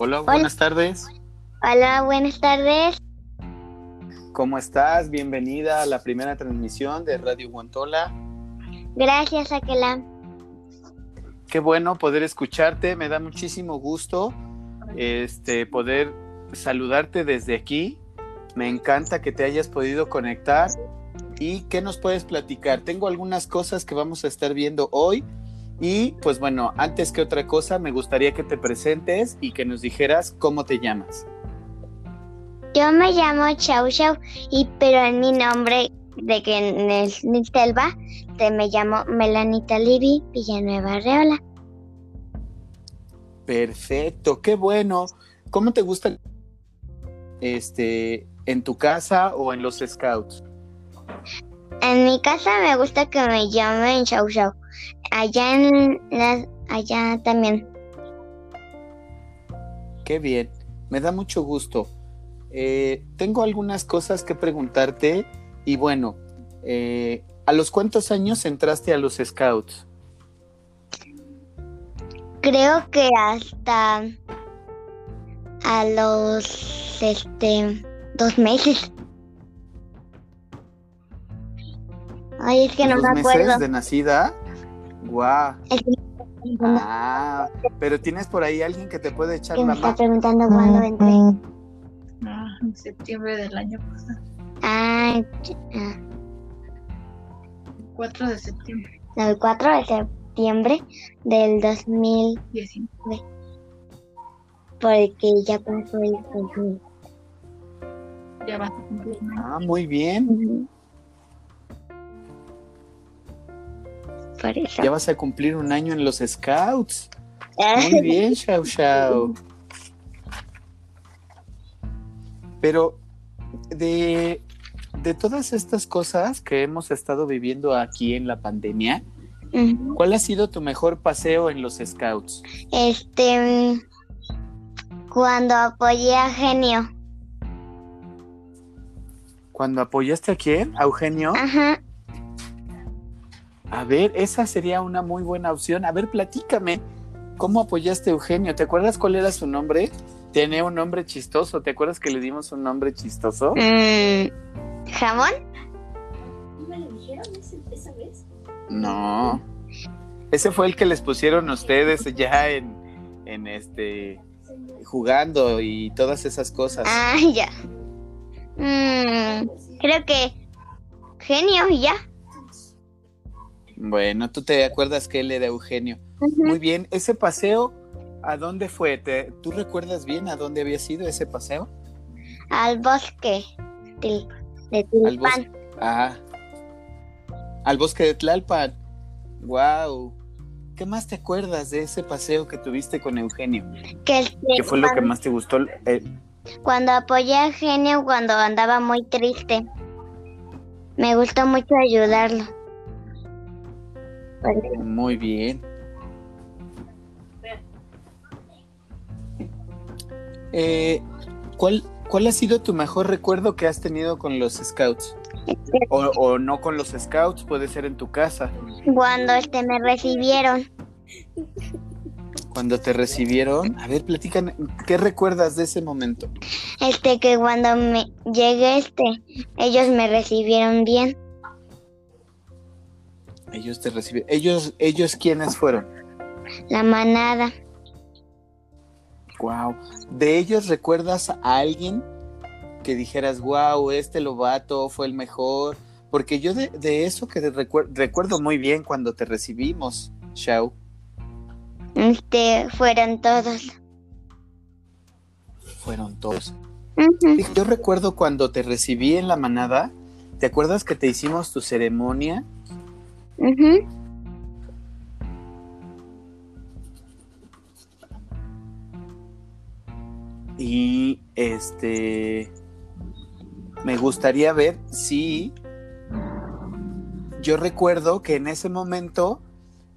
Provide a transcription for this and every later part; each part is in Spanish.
Hola, buenas tardes. Hola, buenas tardes. ¿Cómo estás? Bienvenida a la primera transmisión de Radio Guantola. Gracias, Aquela. Qué bueno poder escucharte, me da muchísimo gusto este poder saludarte desde aquí. Me encanta que te hayas podido conectar y qué nos puedes platicar. Tengo algunas cosas que vamos a estar viendo hoy y pues bueno, antes que otra cosa, me gustaría que te presentes y que nos dijeras cómo te llamas. Yo me llamo Chau Chau y pero en mi nombre de que en el Nitelva te me llamo Melanita Libby Villanueva Arreola. Perfecto, qué bueno. ¿Cómo te gusta este en tu casa o en los scouts? En mi casa me gusta que me llamen Chau Chau. Allá en la, allá también. Qué bien, me da mucho gusto. Eh, tengo algunas cosas que preguntarte y bueno, eh, ¿a los cuántos años entraste a los scouts? Creo que hasta a los este dos meses. Ay, es que no ¿Dos me meses acuerdo. de nacida? Guau. Es que Ah, pero tienes por ahí alguien que te puede echar que me la está mano. preguntando cuándo entré. Ah, en septiembre del año pasado. Ah, ah, 4 de septiembre. no, el 4 de septiembre del 2000, 19. porque ya pasó el 2000. Ya vas a cumplir. Ah, muy bien. Ujú. Por eso. Ya vas a cumplir un año en los scouts. Muy bien, Shao Shao. Pero de, de todas estas cosas que hemos estado viviendo aquí en la pandemia. ¿cuál ha sido tu mejor paseo en los scouts? Este, cuando apoyé a Genio. ¿Cuando apoyaste a quién? ¿A Eugenio? Ajá. A ver, esa sería una muy buena opción. A ver, platícame. ¿Cómo apoyaste a Eugenio? ¿Te acuerdas cuál era su nombre? Tenía un nombre chistoso. ¿Te acuerdas que le dimos un nombre chistoso? Mm, ¿Jamón? No. Ese fue el que les pusieron ustedes ya en, en este jugando y todas esas cosas. Ah, ya. Mm, creo que Genio, y ya. Bueno, tú te acuerdas que él era Eugenio. Muy bien, ese paseo, ¿a dónde fue? ¿Te- ¿Tú recuerdas bien a dónde había sido ese paseo? Al bosque de Al bosque. Tulipán. Ah, al bosque de Tlalpan. Wow. ¿Qué más te acuerdas de ese paseo que tuviste con Eugenio? Que ¿Qué fue lo que más te gustó? Eh, cuando apoyé a Genio cuando andaba muy triste. Me gustó mucho ayudarlo. Muy bien. Eh, ¿cuál, ¿Cuál ha sido tu mejor recuerdo que has tenido con los scouts? O, o no con los scouts, puede ser en tu casa. cuando este me recibieron. Cuando te recibieron, a ver, platican, ¿qué recuerdas de ese momento? Este que cuando me llegué este, ellos me recibieron bien. Ellos te recibieron. Ellos, ellos quiénes fueron. La manada. Wow. ¿De ellos recuerdas a alguien que dijeras, wow, este lobato fue el mejor? Porque yo de, de eso que recuer- recuerdo muy bien cuando te recibimos, Shao. Este fueron todos. Fueron todos. Yo recuerdo cuando te recibí en la manada, ¿te acuerdas que te hicimos tu ceremonia? Y este me gustaría ver si yo recuerdo que en ese momento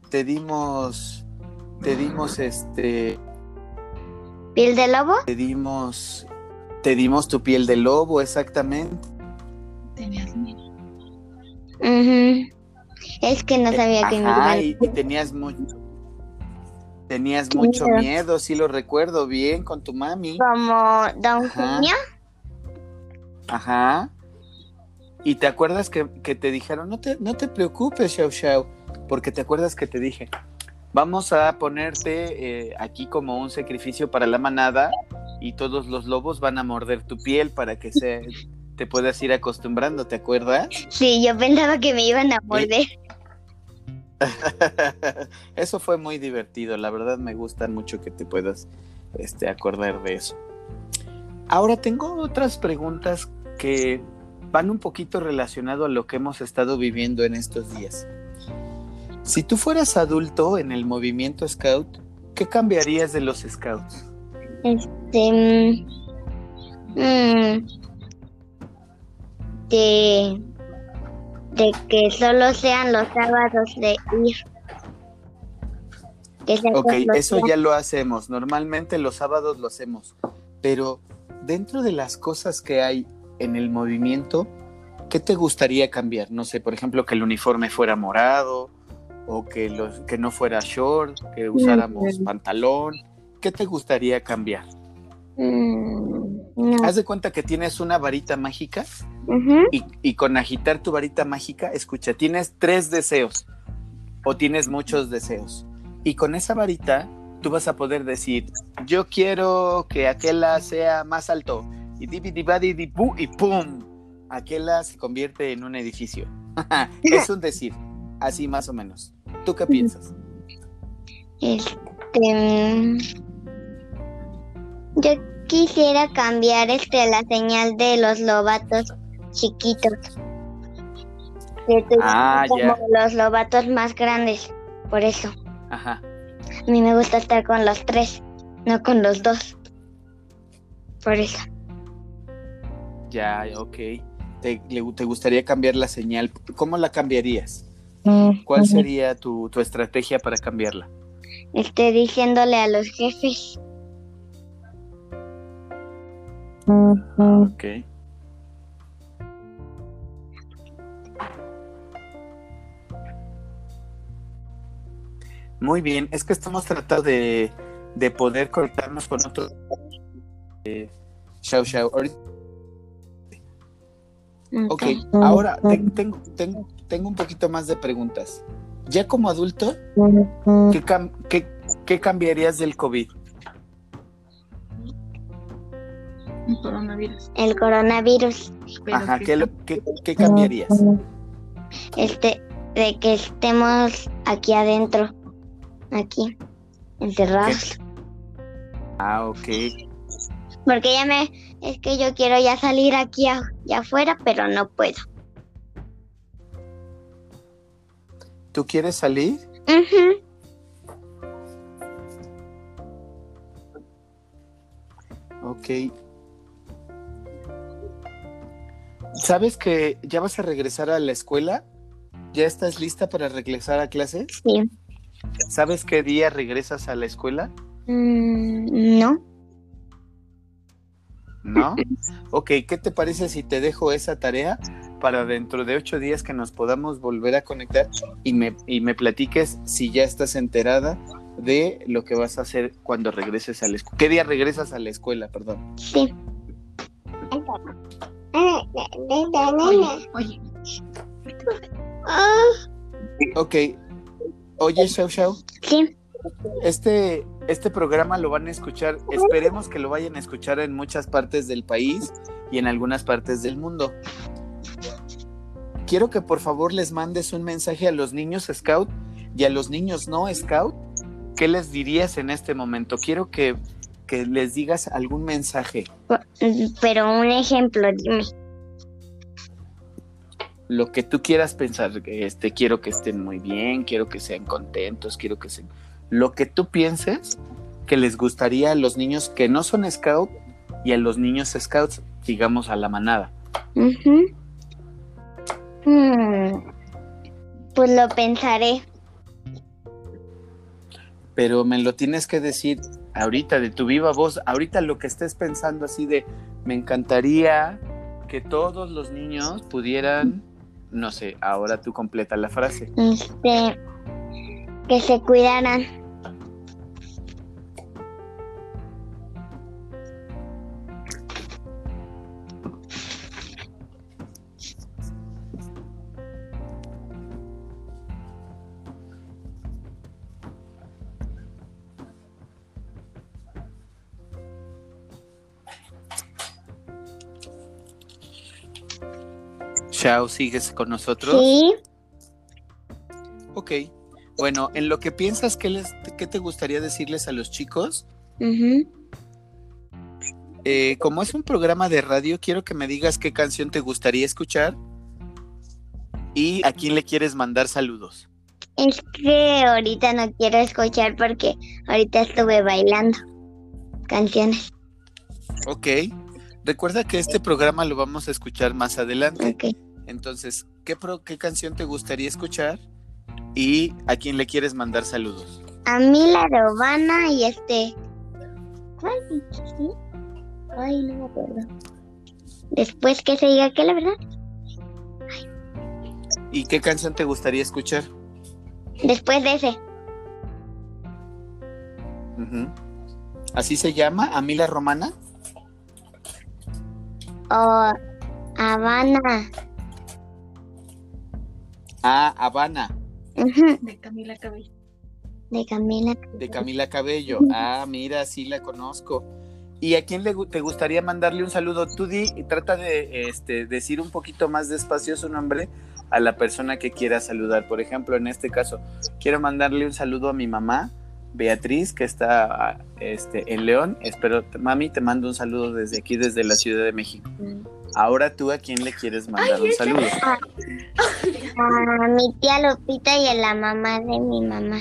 te dimos te dimos este ¿Piel de lobo? te dimos te dimos tu piel de lobo exactamente Tenías miedo. Ujú. Es que no sabía que Ajá, hermano- y, y tenías mucho Tenías mucho Miedo. miedo, sí lo recuerdo bien, con tu mami. Como Don. Junio. Ajá. Y te acuerdas que, que te dijeron, no te, no te preocupes, Xiao Xiao, porque te acuerdas que te dije, vamos a ponerte eh, aquí como un sacrificio para la manada y todos los lobos van a morder tu piel para que se, te puedas ir acostumbrando, ¿te acuerdas? Sí, yo pensaba que me iban a morder. eso fue muy divertido, la verdad me gusta mucho que te puedas este, acordar de eso. Ahora tengo otras preguntas que van un poquito relacionado a lo que hemos estado viviendo en estos días. Si tú fueras adulto en el movimiento Scout, ¿qué cambiarías de los Scouts? Este. mm, mm, de. De que solo sean los sábados de ir. Ok, eso ya lo hacemos. Normalmente los sábados lo hacemos. Pero dentro de las cosas que hay en el movimiento, ¿qué te gustaría cambiar? No sé, por ejemplo, que el uniforme fuera morado o que, los, que no fuera short, que usáramos pantalón. ¿Qué te gustaría cambiar? Mm, no. Haz de cuenta que tienes una varita mágica y, y con agitar tu varita mágica, escucha, tienes tres deseos o tienes muchos deseos. Y con esa varita tú vas a poder decir, yo quiero que aquella sea más alto. Y dibidibadidibu, y pum, aquella se convierte en un edificio. es un decir, así más o menos. ¿Tú qué piensas? Este. Mm, Yo quisiera cambiar este la señal de los lobatos chiquitos. Que Ah, como los lobatos más grandes. Por eso. Ajá. A mí me gusta estar con los tres, no con los dos. Por eso. Ya, ok. ¿Te, le- te gustaría cambiar la señal? ¿Cómo la cambiarías? ¿Cuál sería tu, tu estrategia para cambiarla? Este, diciéndole a los jefes. Ok. Muy bien, es que estamos tratando de, de poder conectarnos con otro. Eh, Xiao. Ahorita- Ok, ahora te- tengo, tengo, tengo un poquito más de preguntas. Ya como adulto, ¿qué, cam- qué- qué cambiarías del COVID? Un coronavirus. El coronavirus. Pero Ajá, ¿qué, lo- qué- qué cambiarías? Este, de que estemos aquí adentro. Aquí. Encerrados. Ah, ok. Porque ya me. Es que yo quiero ya salir aquí a- ya afuera, pero no puedo. ¿Tú quieres salir? Ujú. Ok. ¿Sabes que ya vas a regresar a la escuela? ¿Ya estás lista para regresar a clases? Sí. ¿Sabes qué día regresas a la escuela? Mm, no. ¿No? Ok, ¿qué te parece si te dejo esa tarea para dentro de ocho días que nos podamos volver a conectar y me, y me platiques si ya estás enterada de lo que vas a hacer cuando regreses a la escuela? ¿Qué día regresas a la escuela, perdón? Sí. Oye, oye, Ok. Oye, Shao Shao, Sí. Este, este programa lo van a escuchar, esperemos que lo vayan a escuchar en muchas partes del país y en algunas partes del mundo. Quiero que por favor les mandes un mensaje a los niños Scout y a los niños no Scout. ¿Qué les dirías en este momento? Quiero que, que les digas algún mensaje, Pero un ejemplo, dime. lo que tú quieras pensar. Este, quiero que estén muy bien, quiero que sean contentos, quiero que sean... Lo que tú pienses que les gustaría a los niños que no son Scout y a los niños Scouts, digamos a la manada. Ujú. Mm, Pues lo pensaré. pero me lo tienes que decir ahorita de tu viva voz, ahorita lo que estés pensando así de, me encantaría que todos los niños pudieran, no sé, ahora tú completa la frase. Este, que se cuidaran. Shao, ¿sigues con nosotros? Sí. Ok. Bueno, en lo que piensas, ¿qué, les, qué te gustaría decirles a los chicos? ujú. Eh, como es un programa de radio, quiero que me digas qué canción te gustaría escuchar y a quién le quieres mandar saludos. Es que ahorita no quiero escuchar porque ahorita estuve bailando canciones. Ok. Recuerda que este programa lo vamos a escuchar más adelante. Ok. Entonces, ¿qué, pro- qué canción te gustaría escuchar y a quién le quieres mandar saludos? A mí la Robana y este. ¿Cuál? ¿Sí? Ay, no me acuerdo. Después que se diga que la verdad. ¿Y qué canción te gustaría escuchar? Después de ese. ¿Así se llama? ¿Amila Romana? O Habana. Ah, Habana, De Camila Cabello. De Camila. de Camila Cabello. Ah, mira, sí la conozco. ¿Y a quién le, te gustaría mandarle un saludo? Tú di y trata de este, decir un poquito más despacio su nombre a la persona que quiera saludar. Por ejemplo, en este caso, quiero mandarle un saludo a mi mamá, Beatriz, que está este, en León. Espero, mami, te mando un saludo desde aquí, desde la Ciudad de México. Ahora tú, ¿a quién le quieres mandar un saludo? A mi tía Lupita y a la mamá de mi mamá.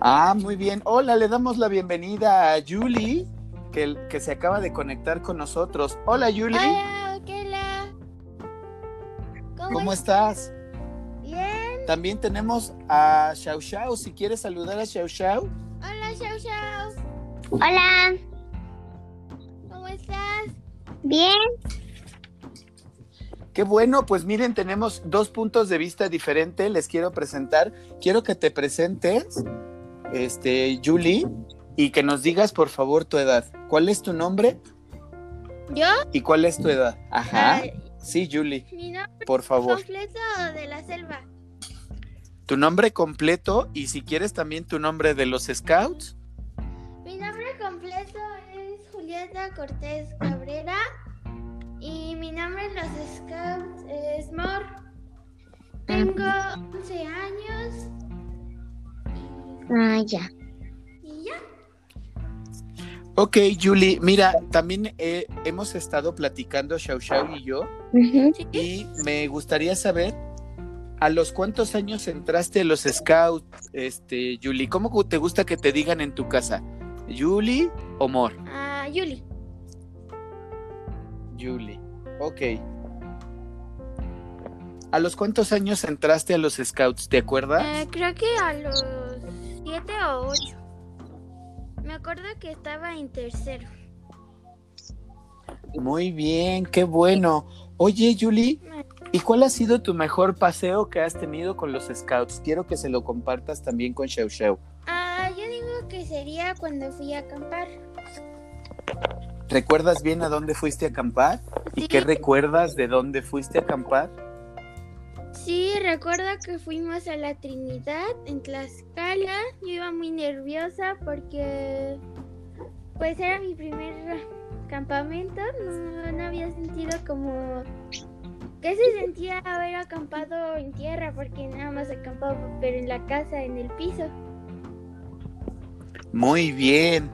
Ah, muy bien. Hola, le damos la bienvenida a Julie, que, que se acaba de conectar con nosotros. Hola, Julie. Hola, Kela. ¿Cómo, ¿Cómo estás? Bien. También tenemos a Xiao Xiao. Si quieres saludar a Xiao Xiao. Hola, Xiao Xiao. Hola. Bien. Qué bueno, pues miren, tenemos dos puntos de vista diferentes. Les quiero presentar. Quiero que te presentes, este, Julie, y que nos digas, por favor, tu edad. ¿Cuál es tu nombre ¿Yo? y cuál es tu edad? Ajá. Ay, Sí, Julie, ¿Mi nombre por favor. completo de la selva? Tu nombre completo y si quieres también tu nombre de los Scouts. Mi nombre completo Julieta Cortés Cabrera. Y mi nombre en los Scouts es Mor. Tengo 11 años. Ah, ya. Y ya. Ok, Julie, mira, también eh, hemos estado platicando Xiao Xiao y yo y me gustaría saber a los cuántos años entraste a los Scouts, este, Julie. ¿Cómo te gusta que te digan en tu casa? ¿Julie o Mor? Ah, Yuli. Julie. Ok. ¿A los cuántos años entraste a los Scouts? ¿Te acuerdas? Eh, creo que a los 7 o 8. Me acuerdo que estaba en tercero. Muy bien, qué bueno. Oye, Julie, ¿y cuál ha sido tu mejor paseo que has tenido con los Scouts? Quiero que se lo compartas también con Xiao Xiao. Ah, yo digo que sería cuando fui a acampar. ¿Recuerdas bien a dónde fuiste a acampar? ¿Y Sí. qué recuerdas de dónde fuiste a acampar? Sí, recuerdo que fuimos a la Trinidad en Tlaxcala. Yo iba muy nerviosa porque pues era mi primer campamento. No, no había sentido como que se sentía haber acampado en tierra porque nada más acampaba pero en la casa, en el piso. Muy bien.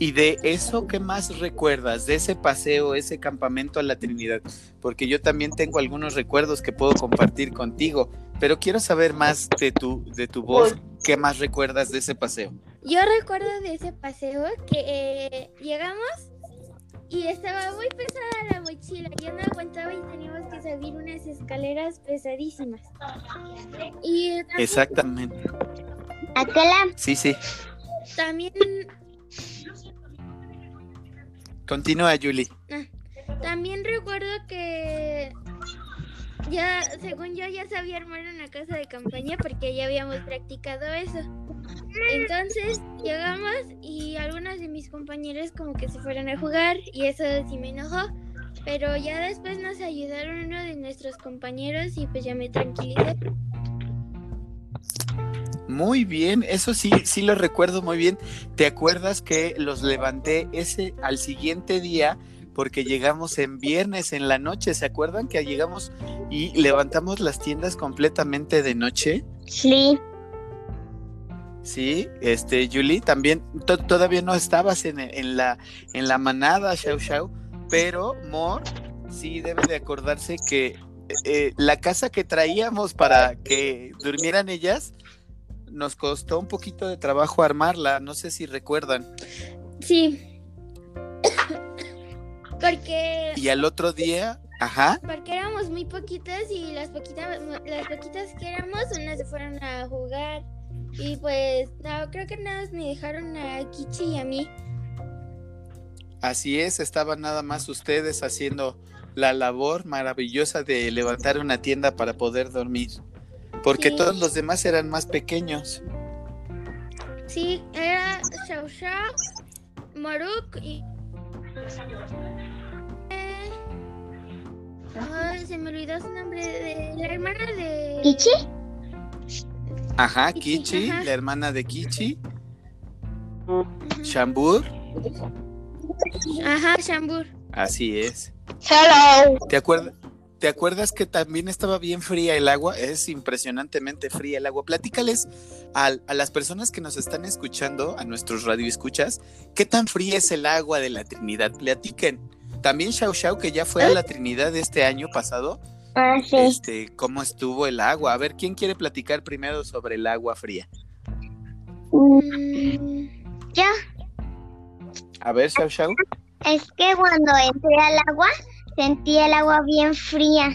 ¿Y de eso qué más recuerdas? De ese paseo, ese campamento a la Trinidad. Porque yo también tengo algunos recuerdos que puedo compartir contigo. Pero quiero saber más de tu, de tu voz. ¿Qué más recuerdas de ese paseo? Yo recuerdo de ese paseo que eh, llegamos y estaba muy pesada la mochila. Yo no aguantaba y teníamos que subir unas escaleras pesadísimas. Y también, Exactamente. Aquela. Sí, sí. también, Continúa, Julie. también recuerdo que ya, según yo, ya sabía armar una casa de campaña porque ya habíamos practicado eso. Entonces llegamos y algunos de mis compañeros como que se fueron a jugar y eso sí me enojó. Pero ya después nos ayudaron uno de nuestros compañeros y pues ya me tranquilicé. Muy bien, eso sí, sí lo recuerdo muy bien. ¿Te acuerdas que los levanté ese al siguiente día? porque llegamos en viernes en la noche, ¿se acuerdan que llegamos y levantamos las tiendas completamente de noche? Sí. Sí, este, Julie, también to- todavía no estabas en, en la, en la manada, Shao Shao, pero Mor sí debe de acordarse que eh, la casa que traíamos para que durmieran ellas nos costó un poquito de trabajo armarla, no sé si recuerdan. Sí. Porque Y al otro día, ajá, porque éramos muy poquitas y las poquitas las poquitas que éramos unas se fueron a jugar y pues no creo que nada más me dejaron a Kichi y a mí. así es, estaban nada más ustedes haciendo la labor maravillosa de levantar una tienda para poder dormir, porque Sí. todos los demás eran más pequeños. Sí, era Xiao Xiao, Maruk y Eh, ay, se me olvidó su nombre de la hermana de ¿Kichi? Ajá, Kichi, Kichi, ajá. la hermana de Kichi. Shambur, Ajá, Shambur. así es. Hello. ¿Te acuerdas? ¿Te acuerdas que también estaba bien fría el agua? Es impresionantemente fría el agua. Platícales al- a, las personas que nos están escuchando, a nuestros radioescuchas, ¿qué tan fría es el agua de la Trinidad? Platiquen. También Shao Shao, que ya fue a la Trinidad este año pasado, Ah, sí. este, ¿cómo estuvo el agua? A ver, ¿quién quiere platicar primero sobre el agua fría? Mm, Yo, A ver, Shao Shao. es que cuando entré al agua, sentí el agua bien fría.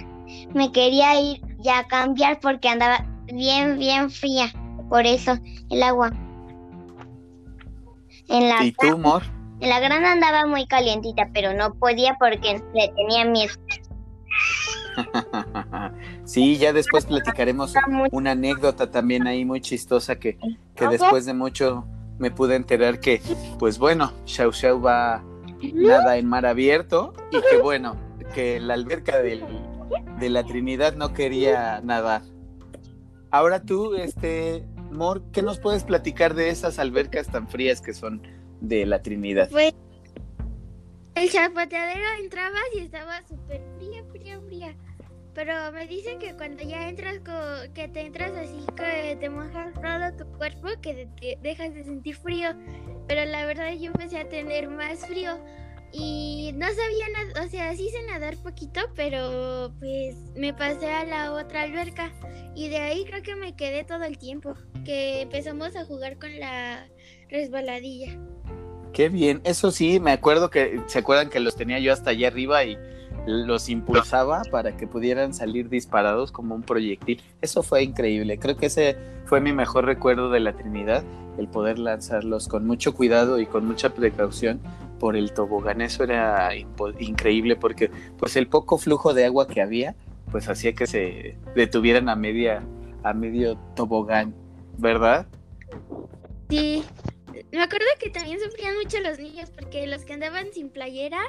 Me quería ir ya a cambiar porque andaba bien, bien fría. Por eso, el agua. En la, ¿Y tú, Mor? en la grana andaba muy calientita, pero no podía porque le tenía miedo. sí, ya después platicaremos una anécdota también ahí muy chistosa que, que después de mucho me pude enterar que, pues bueno, Xiao Xiao va nada en mar abierto y que bueno, que la alberca de la Trinidad no quería nadar. Ahora tú, este, Mor, ¿qué nos puedes platicar de esas albercas tan frías que son de la Trinidad? Pues el chapoteadero entrabas y estaba súper fría, fría, fría. Pero me dicen que cuando ya entras, que te entras así, que te mojas todo tu cuerpo, que te dejas de sentir frío. Pero la verdad yo empecé a tener más frío. Y no sabía nada, o sea, sí sé nadar poquito, pero pues me pasé a la otra alberca. Y de ahí creo que me quedé todo el tiempo, que empezamos a jugar con la resbaladilla. Qué bien, eso sí, me acuerdo que, ¿se acuerdan que los tenía yo hasta allá arriba y los impulsaba para que pudieran salir disparados como un proyectil? Eso fue increíble, creo que ese fue mi mejor recuerdo de la Trinidad, el poder lanzarlos con mucho cuidado y con mucha precaución por el tobogán, eso era increíble porque pues el poco flujo de agua que había, pues hacía que se detuvieran a media, a medio tobogán, ¿verdad? Sí, me acuerdo que también sufrían mucho los niños porque los que andaban sin playera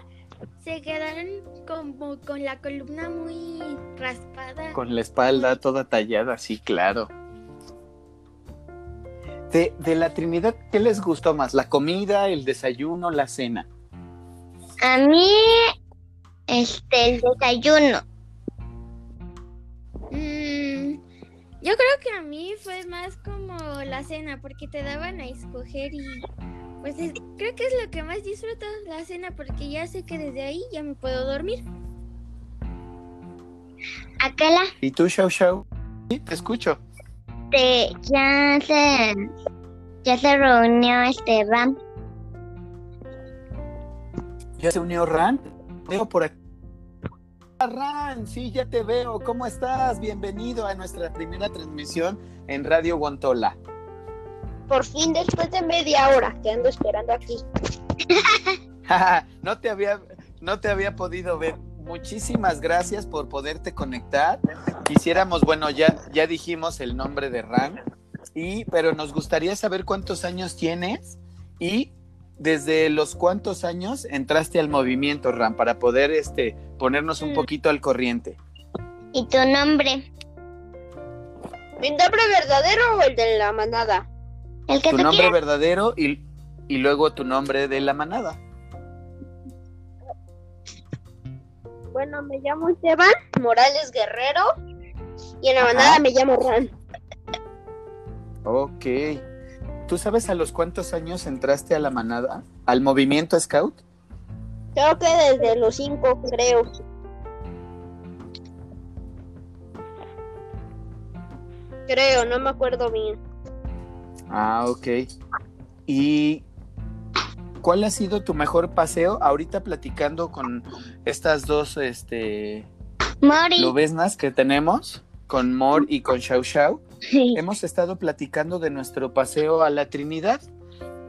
se quedaron como con la columna muy raspada. Con la espalda toda tallada, sí, claro. De, de la Trinidad, ¿qué les gustó más? ¿La comida, el desayuno, la cena? A mí, este, el desayuno. Mm, yo creo que a mí fue más como la cena porque te daban a escoger y pues es- creo que es lo que más disfruto la cena porque ya sé que desde ahí ya me puedo dormir. Aquela, ¿Y tú, Shao Shao? Sí, te escucho. Te, ya se, ya se reunió este Ram. ¿Ya se unió Ran? Veo por aquí. Ran, sí, ya te veo. ¿Cómo estás? Bienvenido a nuestra primera transmisión en Radio Guantola. Por fin, después de media hora, te ando esperando aquí. no te había no te había podido ver. Muchísimas gracias por poderte conectar. Quisiéramos, bueno, ya ya dijimos el nombre de Ran y pero nos gustaría saber cuántos años tienes y desde los cuántos años entraste al movimiento Ran para poder este ponernos un Mm. poquito al corriente. ¿Y tu nombre? ¿Mi nombre verdadero o el de la manada? El que Tu nombre quieras. verdadero y, y luego tu nombre de la manada. Bueno, me llamo Esteban Morales Guerrero y en la Ajá. manada me llamo Ran. Ok. ¿Tú sabes a los cuántos años entraste a la manada? ¿Al movimiento Scout? Creo que desde los cinco, creo. Creo, no me acuerdo bien. Ah, ok. ¿Y cuál ha sido tu mejor paseo? Ahorita platicando con estas dos este, Mori. lobesnas que tenemos, con Mor y con Xiao Xiao, Sí. hemos estado platicando de nuestro paseo a la Trinidad.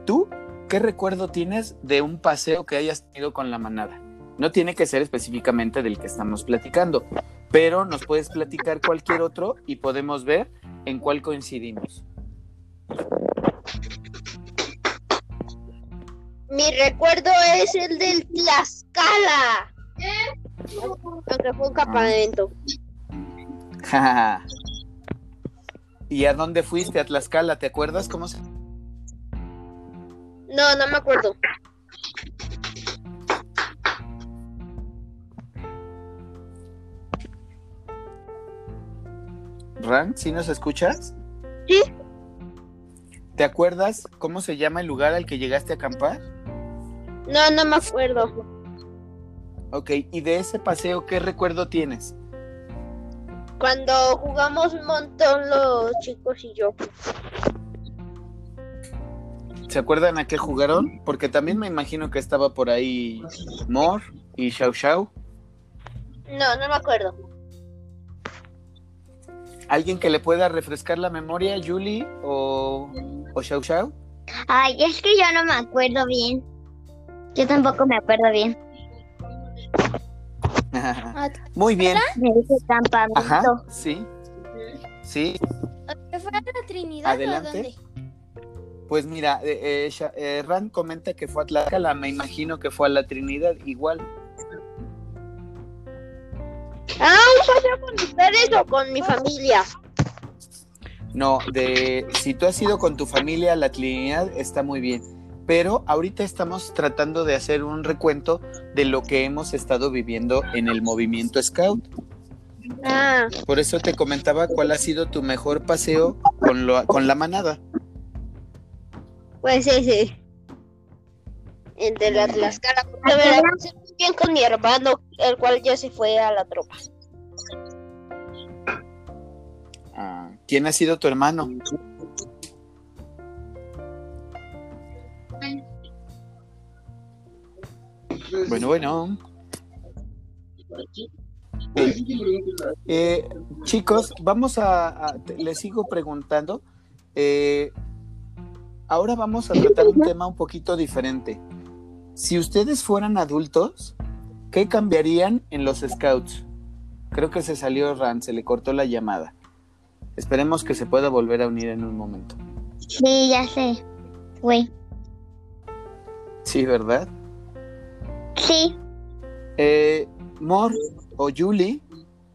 ¿Tú qué recuerdo tienes de un paseo que hayas tenido con la manada? No tiene que ser específicamente del que estamos platicando, pero nos puedes platicar cualquier otro y podemos ver en cuál coincidimos. Mi recuerdo es el del Tlaxcala. Aunque fue un campamento. ¿Y a dónde fuiste? A Tlaxcala, ¿te acuerdas cómo se... No, no me acuerdo. Ran, ¿sí nos escuchas? Sí. ¿Te acuerdas cómo se llama el lugar al que llegaste a acampar? No, no me acuerdo. Ok, y de ese paseo, ¿qué recuerdo tienes? Cuando jugamos un montón los chicos y yo. ¿Se acuerdan a qué jugaron? Porque también me imagino que estaba por ahí Mor y Xiao Xiao. No, no me acuerdo. ¿Alguien que le pueda refrescar la memoria, Julie o, o Xiao Xiao? Ay, es que yo no me acuerdo bien. Yo tampoco me acuerdo bien. ¿A Muy bien. Me dice campamento. Ajá, sí. Sí, ¿Que fue a la Trinidad Adelante. o dónde? pues mira, eh, eh, eh, Ran comenta que fue a Tlaxcala, me imagino que fue a la Trinidad, igual. Ah, paseo con ustedes o con mi familia. No, de si tú has ido con tu familia a la Trinidad, está muy bien. Pero ahorita estamos tratando de hacer un recuento de lo que hemos estado viviendo en el movimiento Scout. Ah, Por eso te comentaba cuál ha sido tu mejor paseo con, lo- con la manada. pues ese. El de la Tlaxcala. la muy bien con mi hermano, el cual ya se fue a la tropa. Ah, ¿Quién ha sido tu hermano? Bueno, bueno. Eh, chicos, vamos a, les sigo preguntando. Eh, ahora vamos a tratar un tema un poquito diferente. Si ustedes fueran adultos, ¿qué cambiarían en los scouts? Creo que se salió Ran, se le cortó la llamada. Esperemos que se pueda volver a unir en un momento. Sí, ya sé. Güey. Sí, ¿verdad? Sí. Eh, Mor o Julie,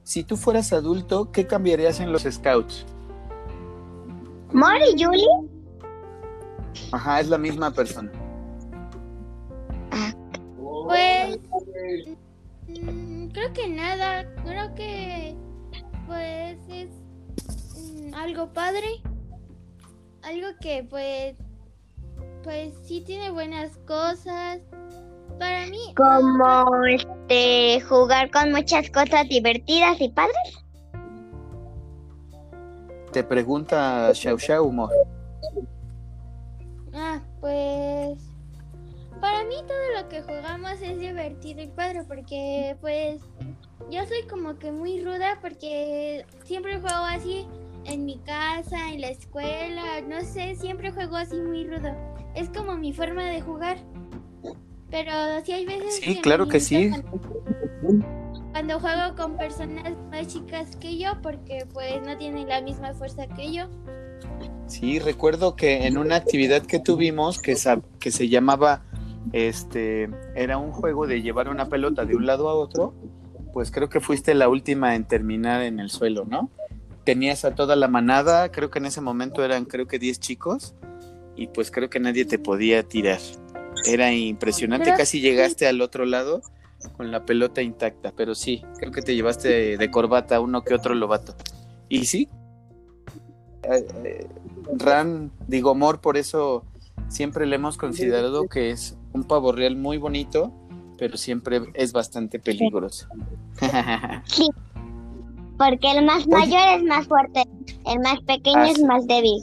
si tú fueras adulto, ¿qué cambiarías en los scouts? Mori y Julie. Ajá, es la misma persona. Pues mm, creo que nada, creo que pues es mm, algo padre, algo que pues pues sí tiene buenas cosas. Para mí Como este jugar con muchas cosas divertidas y padres. Te pregunta Xiao Xiao, Mor. Ah, pues para mí todo lo que jugamos es divertido y padre porque pues yo soy como que muy ruda porque siempre juego así en mi casa, en la escuela, no sé, siempre juego así muy rudo. Es como mi forma de jugar. Pero sí hay veces Sí, claro que sí. Cuando, cuando juego con personas más chicas que yo porque pues no tienen la misma fuerza que yo. Sí, recuerdo que en una actividad que tuvimos que, que se llamaba, este, era un juego de llevar una pelota de un lado a otro, pues creo que fuiste la última en terminar en el suelo, ¿no? Tenías a toda la manada, creo que en ese momento eran creo que 10 chicos, y pues creo que nadie te podía tirar. Era impresionante, Pero- casi llegaste al otro lado, con la pelota intacta, pero sí, creo que te llevaste de, de corbata uno que otro lobato. Y sí, eh, eh, Ran, digo, Mor, por eso siempre le hemos considerado que es un pavo real muy bonito, pero siempre es bastante peligroso. Sí. Porque el más mayor es más fuerte, el más pequeño es más débil.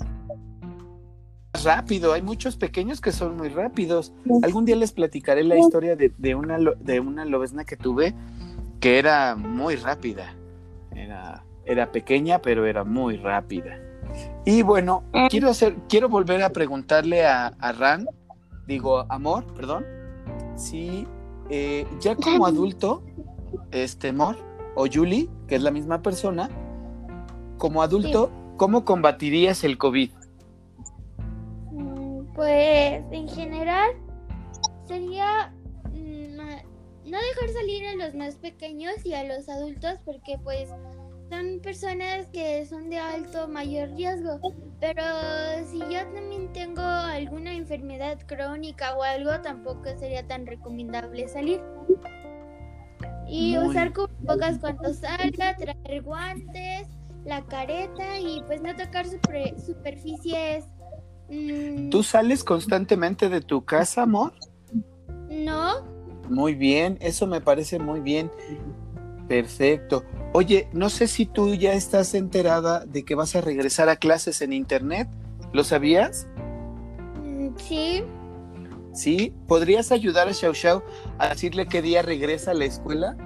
Rápido, hay muchos pequeños que son muy rápidos. Algún día les platicaré la historia de, de una, de una lobesna que tuve que era muy rápida. Era, era pequeña, pero era muy rápida. Y bueno, quiero hacer, quiero volver a preguntarle a, a Ran, digo, Amor, perdón, si eh, ya como adulto, este Amor, o Julie, que es la misma persona, como adulto, ¿cómo combatirías el COVID? Pues en general sería mm, no dejar salir a los más pequeños y a los adultos porque pues son personas que son de alto mayor riesgo. Pero si yo también tengo alguna enfermedad crónica o algo, tampoco sería tan recomendable salir. Y Muy usar cubrebocas cuando salga, traer guantes, la careta y pues no tocar super- superficies mm, ¿Tú sales constantemente de tu casa, amor? No, Muy bien, eso me parece muy bien. Perfecto. Oye, no sé si tú ya estás enterada de que vas a regresar a clases en internet. ¿Lo sabías? mm, sí, Sí. ¿Podrías ayudar a Xiao Xiao a decirle qué día regresa a la escuela?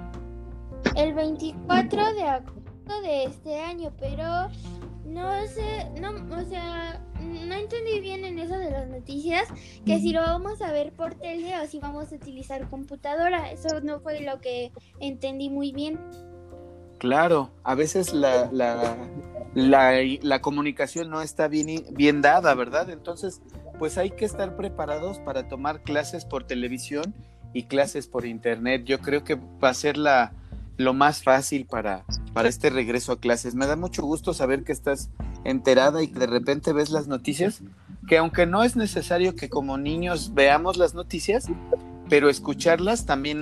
el 24 de agosto de este año, pero no sé, no, o sea, no entendí bien en eso de las noticias que si lo vamos a ver por tele o si vamos a utilizar computadora. Eso no fue lo que entendí muy bien. Claro, a veces la, la, la, la comunicación no está bien, bien dada, ¿verdad? Entonces, pues hay que estar preparados para tomar clases por televisión y clases por internet. Yo creo que va a ser la, lo más fácil para, para este regreso a clases. Me da mucho gusto saber que estás enterada y que de repente ves las noticias, que aunque no es necesario que como niños veamos las noticias, pero escucharlas también.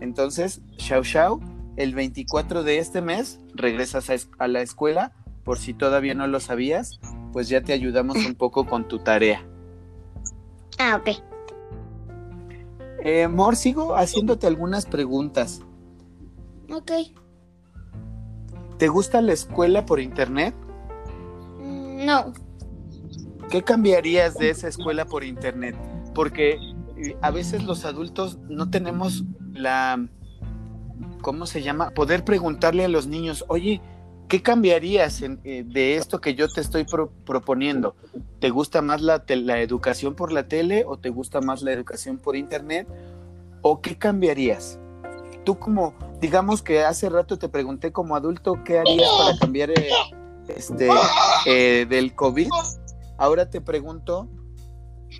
Entonces, Xiao Xiao, el 24 de este mes regresas a, a la escuela, por si todavía no lo sabías, pues ya te ayudamos un poco con tu tarea. Ah, ok. Eh, Mor, sigo haciéndote algunas preguntas. Ok, ¿Te gusta la escuela por internet? mm, no, ¿Qué cambiarías de esa escuela por internet? Porque eh, a veces los adultos no tenemos la, ¿cómo se llama? Poder preguntarle a los niños, oye, ¿qué cambiarías eh, de esto que yo te estoy pro- proponiendo? ¿Te gusta más la educación por la tele o te gusta más la educación por internet? ¿O qué cambiarías? Tú como, digamos que hace rato te pregunté como adulto, ¿qué harías para cambiar eh, este, eh, del COVID? Ahora te pregunto,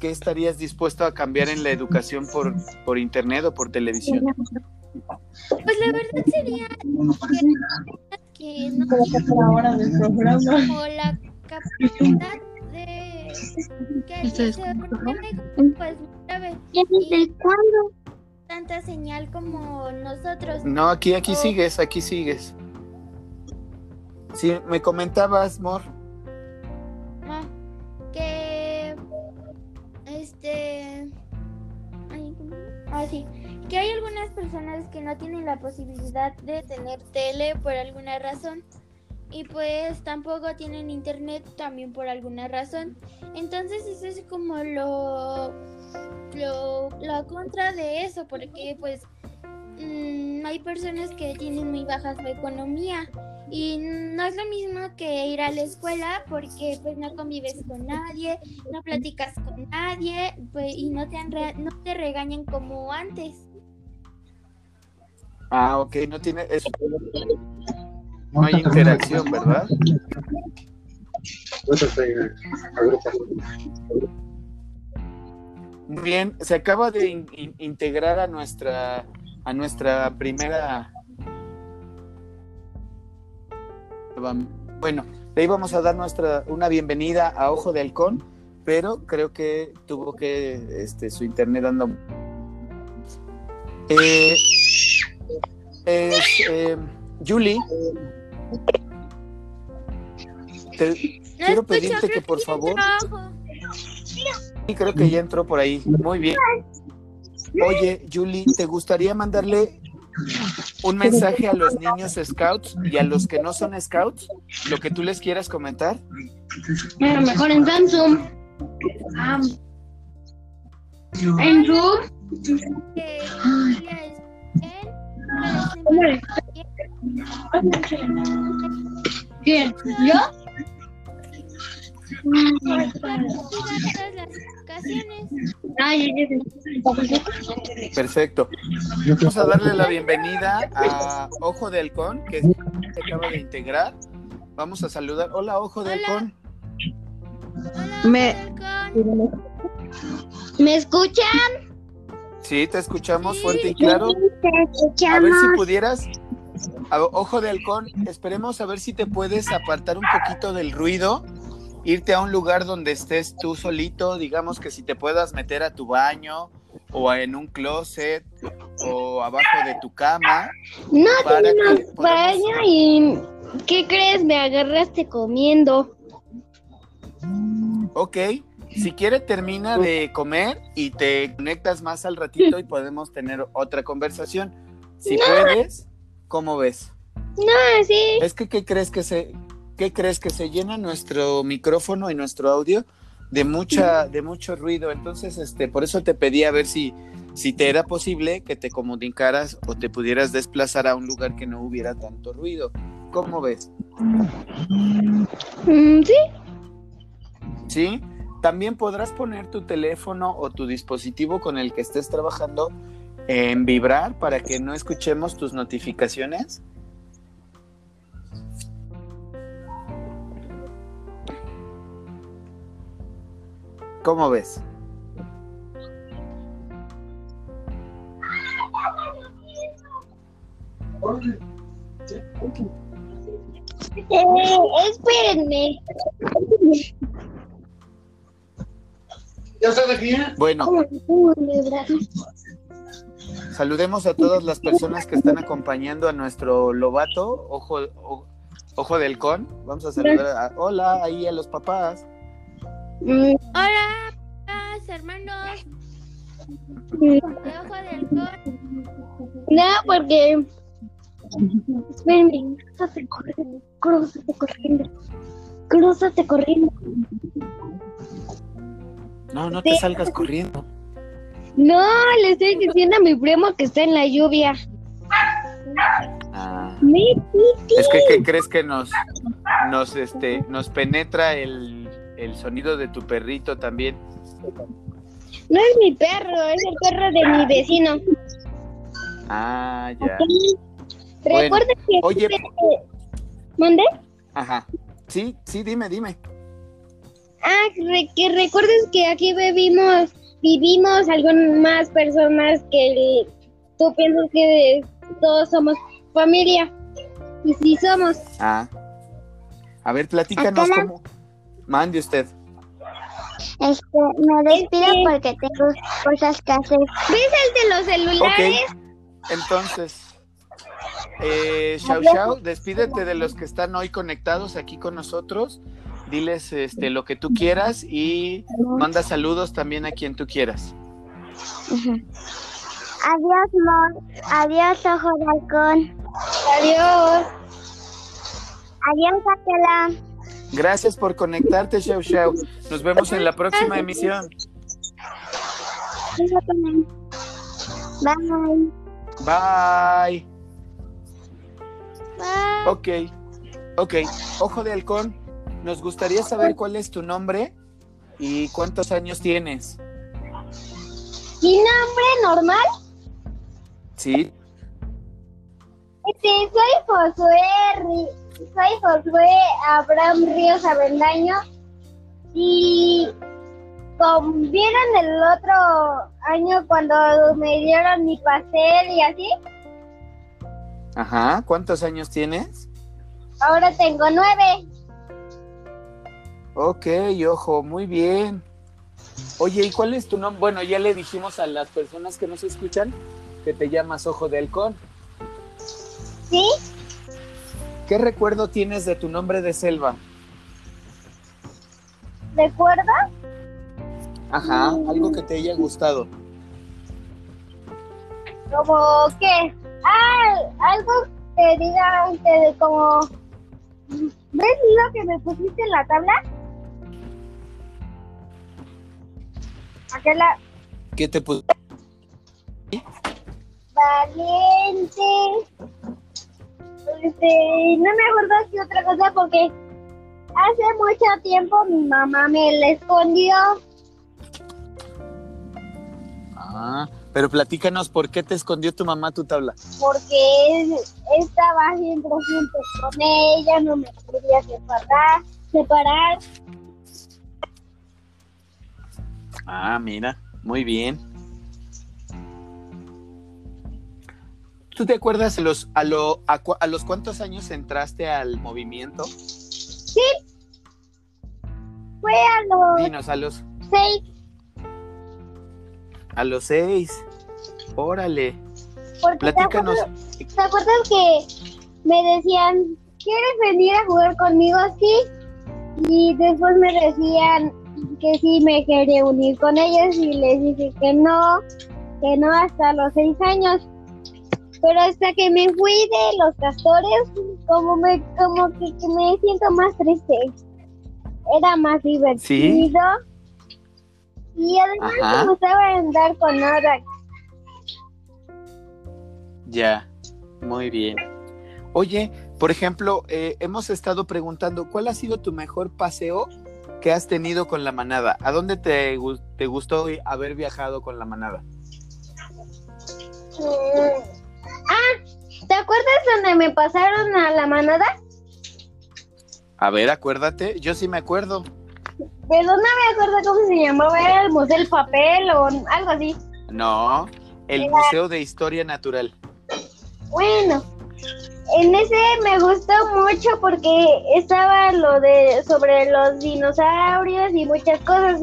¿qué estarías dispuesto a cambiar en la educación por, por internet o por televisión? pues la verdad sería que no ahora del programa. como la capacidad de que se pues grave ¿Desde cuándo? tanta señal como nosotros. No, aquí, aquí sigues, aquí sigues. Sí, me comentabas, Mor. Ah, que este ay, ah sí que hay algunas personas que no tienen la posibilidad de tener tele por alguna razón y pues tampoco tienen internet también por alguna razón entonces eso es como lo lo la contra de eso porque pues mm, hay personas que tienen muy bajas la economía y no es lo mismo que ir a la escuela porque pues no convives con nadie, no platicas con nadie pues, y no te, no te regañan como antes. Ah, ok, no tiene. es- no hay interacción, ¿verdad? Muy Bien, se acaba de in- in- integrar a nuestra a nuestra primera. Bueno, le íbamos a dar nuestra una bienvenida a Ojo de Halcón, pero creo que tuvo que este, su internet dando. Eh, es, eh, Julie, te- No quiero pedirte que por favor, y creo que ya entró por ahí. Muy bien. Oye, Julie, ¿te gustaría mandarle un mensaje a los niños scouts y a los que no son scouts? Lo que tú les quieras comentar. Era mejor en Samsung. Ah. En Zoom. Es bien, ¿Quién? ¿Yo? Perfecto. Vamos a darle la bienvenida a Ojo de Halcón, que se acaba de integrar. Vamos a saludar. Hola, Ojo de. Halcón. Hola, Me- Falcón. ¿Me escuchan? Sí, te escuchamos fuerte y claro. Te A ver si pudieras. Ojo de Halcón, esperemos a ver si te puedes apartar un poquito del ruido, irte a un lugar donde estés tú solito, digamos que si te puedas meter a tu baño o en un closet o abajo de tu cama. No, una podamos- baña y ¿qué crees? Me agarraste comiendo. Ok, si quiere termina de comer y te conectas más al ratito y podemos tener otra conversación. Si puedes, ¿cómo ves? Ah, sí. Es que ¿qué crees que se qué crees que se llena nuestro micrófono y nuestro audio de mucha de mucho ruido? Entonces, este, por eso te pedí a ver si si te era posible que te comunicaras o te pudieras desplazar a un lugar que no hubiera tanto ruido. ¿Cómo ves? Mm, sí. ¿Sí? También podrás poner tu teléfono o tu dispositivo con el que estés trabajando en vibrar para que no escuchemos tus notificaciones. ¿Cómo ves? Eh, espérenme. Bueno, ¿Cómo me pongo en mi brazo? saludemos a todas las personas que están acompañando a nuestro lobato, ojo, o- ojo del con. Vamos a saludar a, hola ahí a los papás. Mm, Hola, papás, hermanos. mm, De ojo de halcón. No, porque. Espérenme. Crúzate corriendo. Crúzate corriendo. Crúzate corriendo. No, no te salgas corriendo. No, le estoy diciendo a mi primo que está en la lluvia. Ah. Es que ¿qué crees que nos nos este nos penetra el, el sonido de tu perrito también? No es mi perro, es el perro de mi vecino. Ah, ya. Recuerda que. Oye, ¿Mande? ajá. Sí, sí, dime, dime. Ah, re- que recuerdes que aquí vivimos, vivimos algunas más personas que el- tú piensas que todos somos familia. Y sí somos. Ah. A ver, platícanos Acá cómo. Mande usted. Este, me despido Este- porque tengo cosas que hacer. ¿Ves el de los celulares? Ok. Entonces, eh, Xiao Xiao, despídete de los que están hoy conectados aquí con nosotros. Diles este, lo que tú quieras y manda saludos también a quien tú quieras. Adiós, Mor. Adiós, ojo de halcón. Adiós. Adiós, Aquela. Gracias por conectarte, Xiao Xiao. Nos vemos en la próxima emisión. Bye. Bye. Bye. Ok, ok. Ojo de halcón, nos gustaría saber cuál es tu nombre y cuántos años tienes. ¿Mi nombre normal? Sí, Sí, soy Josué, soy Josué Abraham Ríos Avendaño y como vieron el otro año cuando me dieron mi pastel y así, ajá. ¿Cuántos años tienes? ahora tengo nueve. Ok, ojo, muy bien. Oye, ¿y cuál es tu nombre? Bueno, ya le dijimos a las personas que nos escuchan que te llamas Ojo de Halcón. ¿Sí? ¿Qué recuerdo tienes de tu nombre de selva? ¿Recuerdas? Ajá, algo que te haya gustado. Como que, ah, algo que diga que como, ¿ves lo que me pusiste en la tabla? ¿Qué te puse? valiente. Este, no me acuerdo qué otra cosa porque hace mucho tiempo mi mamá me la escondió. Ah, pero platícanos por qué te escondió tu mamá tu tabla. porque estaba siempre junto con ella, no me podía separar, separar. Ah, mira, muy bien. ¿Tú te acuerdas a los, a, lo, a, a los cuántos años entraste al movimiento? Sí, fue a los Dinos, a los, seis, a los seis. Órale, porque te platícanos. acuerdas, ¿te acuerdas que me decían, ¿quieres venir a jugar conmigo? Sí, y después me decían que sí me quería unir con ellos y les dije que no, que no hasta los seis años. Pero hasta que me fui de los castores, como me, como que, que me siento más triste. Era más divertido. Y además Ajá. me gustaba andar con Nora. Ya, muy bien. Oye, por ejemplo, eh, hemos estado preguntando, ¿cuál ha sido tu mejor paseo que has tenido con la manada? ¿A dónde te, te gustó haber viajado con la manada? Ah, ¿te acuerdas donde me pasaron a la manada? A ver, acuérdate, yo sí me acuerdo. Pero no me acuerdo cómo se llamaba, era el Museo del Papel o algo así. No, el Era- Museo de Historia Natural. Bueno, en ese me gustó mucho porque estaba lo de sobre los dinosaurios y muchas cosas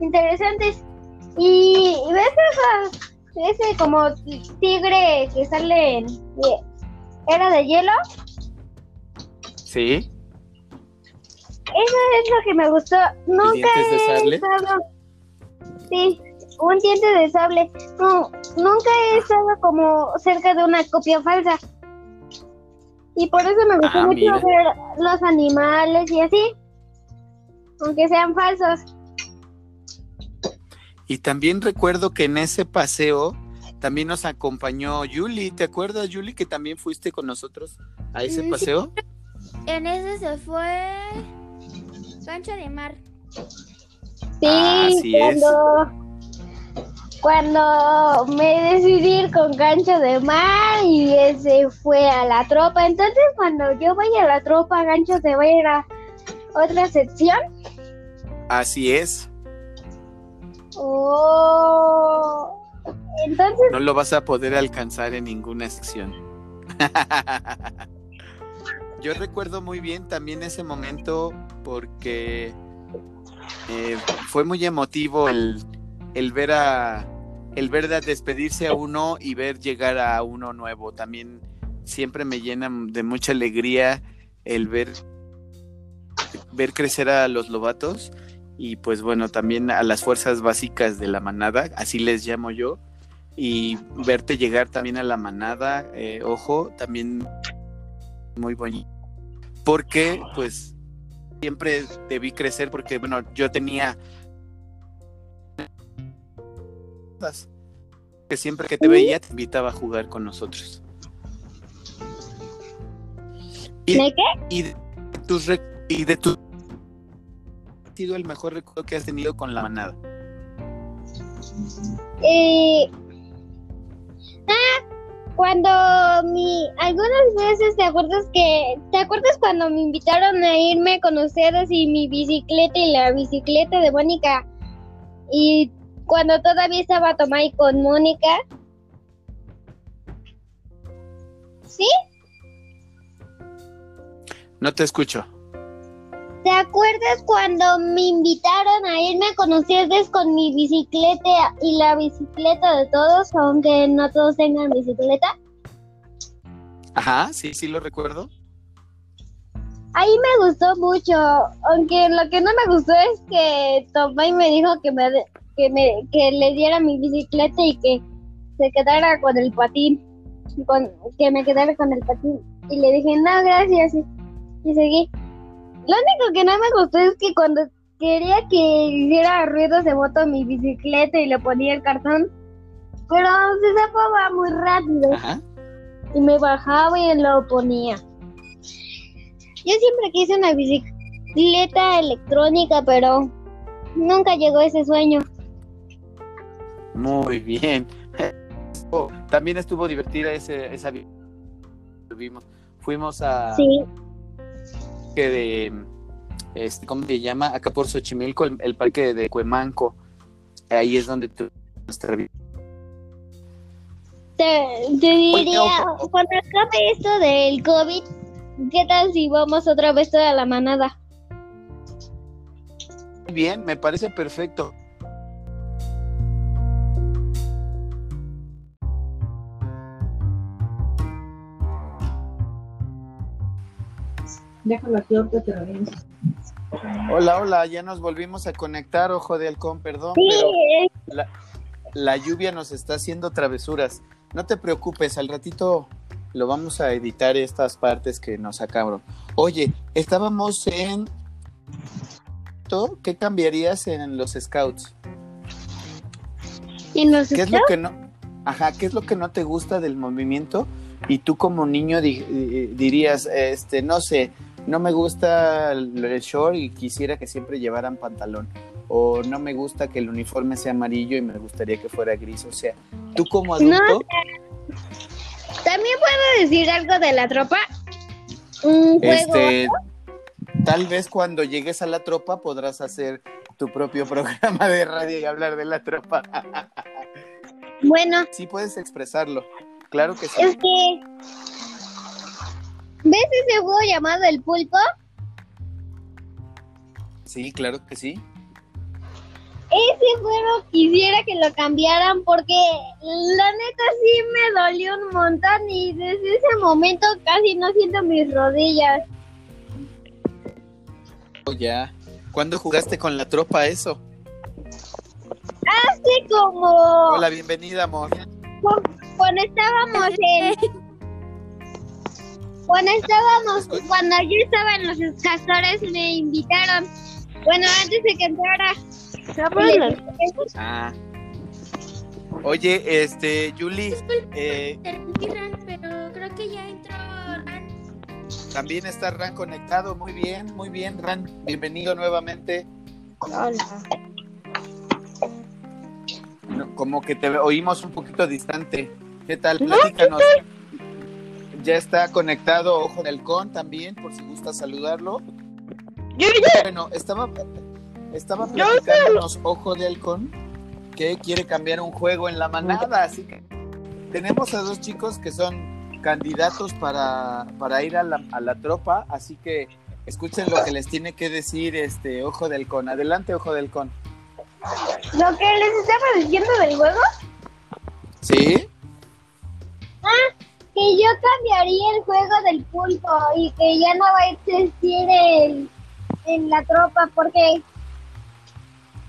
interesantes. Y, y ves esa- ese como tigre que sale en, era de hielo. ¿Sí? Eso es lo que me gustó. Nunca he estado. Sí, un diente de sable. No, nunca he estado como cerca de una copia falsa. Y por eso me gustó Ah, mucho mira. ver los animales y así. Aunque sean falsos. Y también recuerdo que en ese paseo también nos acompañó Yuli. ¿Te acuerdas, Yuli, que también fuiste con nosotros a ese sí. paseo? En ese se fue Cancha de Mar. Sí, Así es. Cuando. Me decidí ir con Gancho de Mar y ese fue a la tropa. Entonces, cuando yo vaya a la tropa, Gancho se va a ir a otra sección. Así es. Oh. Entonces, No lo vas a poder alcanzar en ninguna sección. Yo recuerdo muy bien también ese momento porque eh, fue muy emotivo el, el ver a el ver despedirse a uno y ver llegar a uno nuevo. También siempre me llena de mucha alegría el ver ver crecer a los lobatos y pues bueno, también a las fuerzas básicas de la manada, así les llamo yo, y verte llegar también a la manada, eh, ojo, también muy bonito, porque pues siempre vi crecer porque bueno, yo tenía que siempre que te veía te invitaba a jugar con nosotros. Y, ¿de qué? y de tus y de tu ha sido el mejor recuerdo que has tenido con la manada. Eh, ah, cuando mi algunas veces te acuerdas que te acuerdas cuando me invitaron a irme con ustedes y mi bicicleta y la bicicleta de Mónica y cuando todavía estaba Tomai con Mónica ¿Sí? No te escucho. ¿Te acuerdas cuando me invitaron a irme a conocerles con mi bicicleta y la bicicleta de todos, aunque no todos tengan bicicleta? Ajá, sí, sí lo recuerdo. Ahí me gustó mucho, aunque lo que no me gustó es que Tomás me dijo que me, que me que le diera mi bicicleta y que se quedara con el patín, con, que me quedara con el patín. Y le dije, no, gracias, y, y seguí. Lo único que no me gustó es que cuando quería que hiciera ruidos de moto mi bicicleta y le ponía el cartón, pero se zapaba muy rápido Ajá. y me bajaba y lo ponía. Yo siempre quise una bicicleta electrónica, pero nunca llegó ese sueño. Muy bien. Oh, también estuvo divertida ese, esa vi- Fuimos, a Sí, que de este, ¿cómo se llama? Acá por Xochimilco, el, el parque de Cuemanco. Ahí es donde tu nuestra vi- te, te diría, cuando acabe esto del COVID, ¿qué tal si vamos otra vez toda la manada? Muy bien, me parece perfecto. Déjalo aquí, ahorita te lo digo. Hola, hola, ya nos volvimos a conectar, ojo de halcón, perdón, Sí, pero eh, la, la lluvia nos está haciendo travesuras. No te preocupes, al ratito lo vamos a editar estas partes que nos acabaron. Oye, estábamos en... ¿Qué cambiarías en los scouts? ¿y nos ¿Qué es lo que no? Ajá, ¿qué es lo que no te gusta del movimiento? Y tú como niño di- di- dirías, este, no sé, no me gusta el el short y quisiera que siempre llevaran pantalón. O no me gusta que el uniforme sea amarillo y me gustaría que fuera gris. O sea, tú como No adulto, ¿También puedo decir algo de la tropa? Un juego. este, tal vez cuando llegues a la tropa podrás hacer tu propio programa de radio y hablar de la tropa. Bueno, Sí puedes expresarlo. Claro que sí. es que. ¿Ves ese juego llamado El Pulpo? Sí, claro que sí. Ese juego quisiera que lo cambiaran porque la neta sí me dolió un montón y desde ese momento casi no siento mis rodillas. Oh, ya. ¿Cuándo jugaste con la tropa eso? Hace como Hola, bienvenida, amor. cuando estábamos en cuando estábamos cuando yo estaba en los castores me invitaron. Bueno, antes de que entrara. Ah. Oye, este, Julie, eh, Interrumpí, Ran, pero creo que ya entró Ran. también está Ran conectado. Muy bien, muy bien, Ran. Bienvenido nuevamente. No, como que te oímos un poquito distante. ¿Qué tal? Platícanos. Ya está conectado Ojo de Halcón también, por si gusta saludarlo. Bueno, estaba, estaba platicándonos Ojo de Halcón que quiere cambiar un juego en la manada, así que tenemos a dos chicos que son candidatos para, para ir a la, a la tropa, así que escuchen lo que les tiene que decir este Ojo de Halcón. Adelante, Ojo de Halcón. Lo que les estaba diciendo del juego, ¿Sí? Que yo cambiaría el juego del pulpo y que ya no va a existir el, en la tropa porque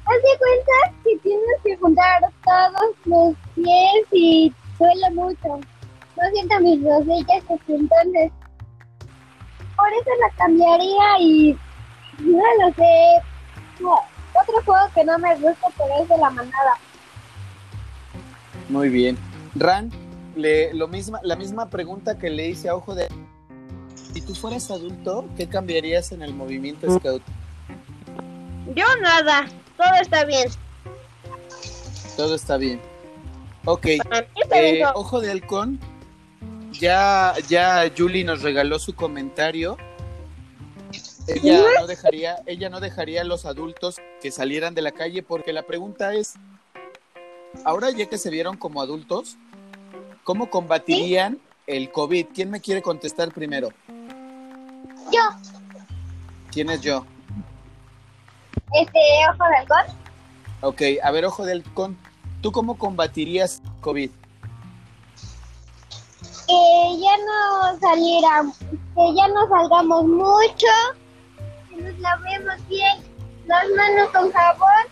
haz de cuenta que tienes que juntar todos los pies y duele mucho. No siento mis rodillas, pues, entonces por eso la cambiaría y no lo sé. Otro juego que no me gusta pero es de la manada. Muy bien. Ran, le, lo misma, la misma pregunta que le hice a Ojo de Si tú fueras adulto, ¿qué cambiarías en el movimiento Scout? Yo nada, todo está bien. Todo está bien. Ok, Eh. Ojo de Halcón, ya, ya Julie nos regaló su comentario. Ella no dejaría, ella no dejaría a los adultos que salieran de la calle porque la pregunta es, ahora ya que se vieron como adultos, ¿cómo combatirían el COVID? ¿Quién me quiere contestar primero? Yo. ¿Quién es yo? este ojo de halcón. Ok, a ver, ojo del con. ¿Tú cómo combatirías COVID? Que ya no saliera, que ya no salgamos mucho, que nos lavemos bien las manos con jabón.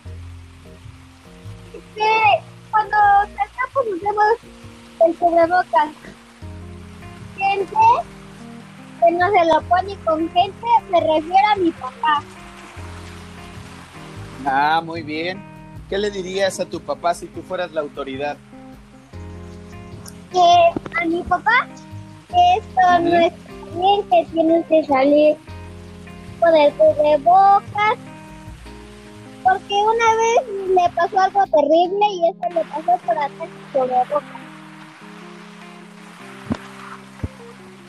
Que cuando salgamos usemos el cubrebocas. Gente que no se lo pone con gente, me refiero a mi papá. Ah, muy bien. ¿Qué le dirías a tu papá si tú fueras la autoridad? que a mi papá que esto no es bien, que tienen que salir con el cubrebocas. Porque una vez le pasó algo terrible y eso le pasó por atrás el cubrebocas.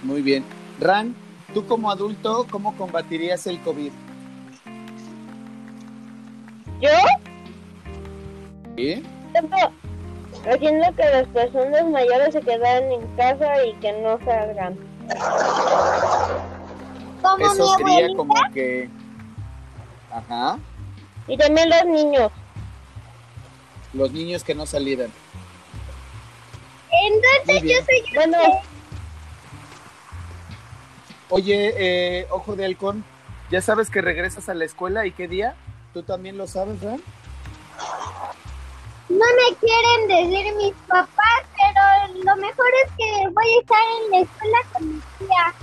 Muy bien. Ran, tú como adulto, ¿cómo combatirías el COVID? Yo ¿Sí? haciendo que las personas mayores se quedaran en casa y que no salgan. Como Eso mi sería abuelita, como que... Ajá. Y también los niños. Los niños que no salieran. entonces yo soy Bueno, Oye, eh, ojo de halcón, ¿ya sabes que regresas a la escuela y qué día? ¿Tú también lo sabes, Ran? No me quieren decir mis papás, pero lo mejor es que voy a estar en la escuela con mi tía.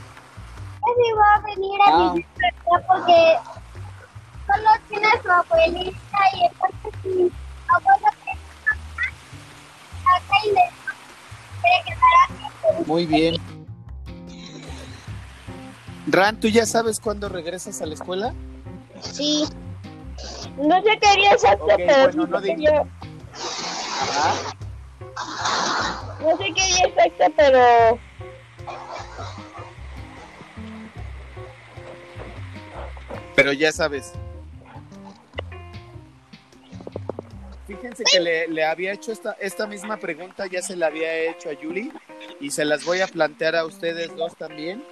Casi va a venir a Ah. visitarla porque solo tiene a su abuelita y entonces mi abuela tiene acá y le quiere quedar aquí. Muy bien. Ran, ¿tú ya sabes cuándo regresas a la escuela? Sí. no sé qué día exacto, Ok, pero bueno, no que yo- Ajá. no sé qué día exacto, pero Pero ya sabes. Fíjense que le, le había hecho esta, esta misma pregunta, ya se la había hecho a Yuli y se las voy a plantear a ustedes dos también.